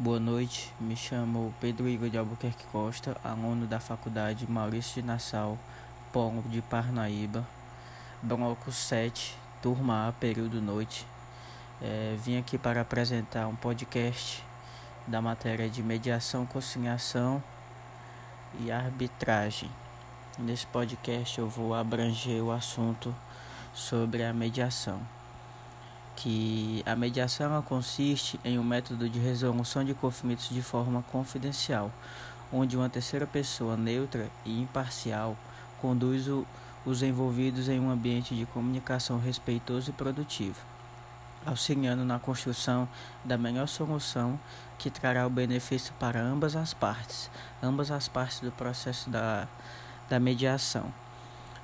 Boa noite, me chamo Pedro Igor de Albuquerque Costa, aluno da Faculdade Maurício de Nassau, Polo de Parnaíba, bloco 7, turma A, período noite. É, vim aqui para apresentar um podcast da matéria de mediação, conciliação e arbitragem. Nesse podcast eu vou abranger o assunto sobre a mediação que a mediação consiste em um método de resolução de conflitos de forma confidencial, onde uma terceira pessoa neutra e imparcial conduz o, os envolvidos em um ambiente de comunicação respeitoso e produtivo, auxiliando na construção da melhor solução que trará o benefício para ambas as partes, ambas as partes do processo da, da mediação.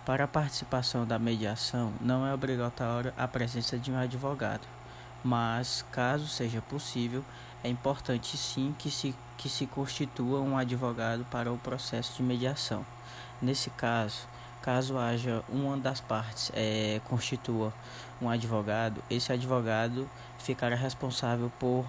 Para a participação da mediação, não é obrigatória a presença de um advogado, mas, caso seja possível, é importante sim que se, que se constitua um advogado para o processo de mediação. Nesse caso, caso haja uma das partes é, constitua um advogado, esse advogado ficará responsável por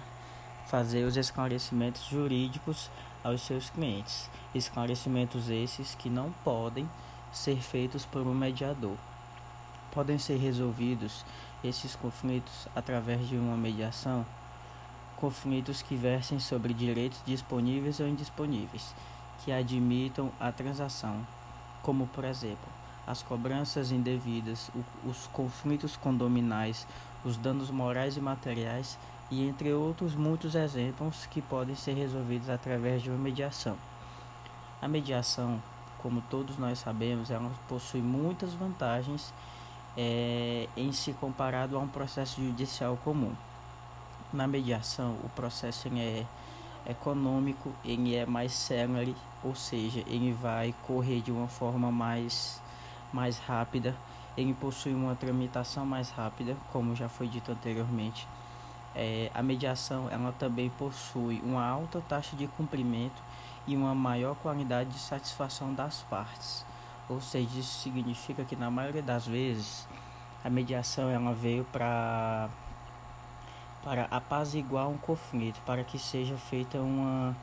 fazer os esclarecimentos jurídicos aos seus clientes. Esclarecimentos esses que não podem ser feitos por um mediador. Podem ser resolvidos esses conflitos através de uma mediação, conflitos que versem sobre direitos disponíveis ou indisponíveis, que admitam a transação, como por exemplo, as cobranças indevidas, os conflitos condominais, os danos morais e materiais e entre outros muitos exemplos que podem ser resolvidos através de uma mediação. A mediação como todos nós sabemos, ela possui muitas vantagens é, em se comparado a um processo judicial comum. Na mediação, o processo é econômico, ele é mais célere, ou seja, ele vai correr de uma forma mais, mais rápida, ele possui uma tramitação mais rápida, como já foi dito anteriormente. É, a mediação ela também possui uma alta taxa de cumprimento e uma maior qualidade de satisfação das partes. Ou seja, isso significa que na maioria das vezes a mediação ela veio para para apaziguar um conflito, para que seja feita uma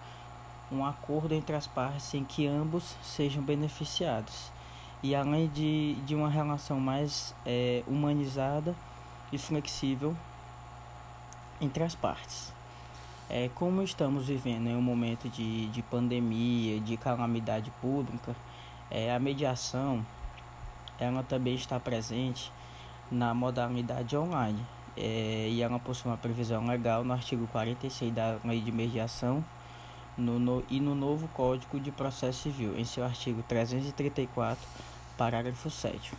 um acordo entre as partes em que ambos sejam beneficiados. E além de, de uma relação mais é, humanizada e flexível entre as partes. É, como estamos vivendo em um momento de, de pandemia, de calamidade pública, é, a mediação ela também está presente na modalidade online é, e ela possui uma previsão legal no artigo 46 da Lei de Mediação no, no, e no novo Código de Processo Civil, em seu artigo 334, parágrafo 7.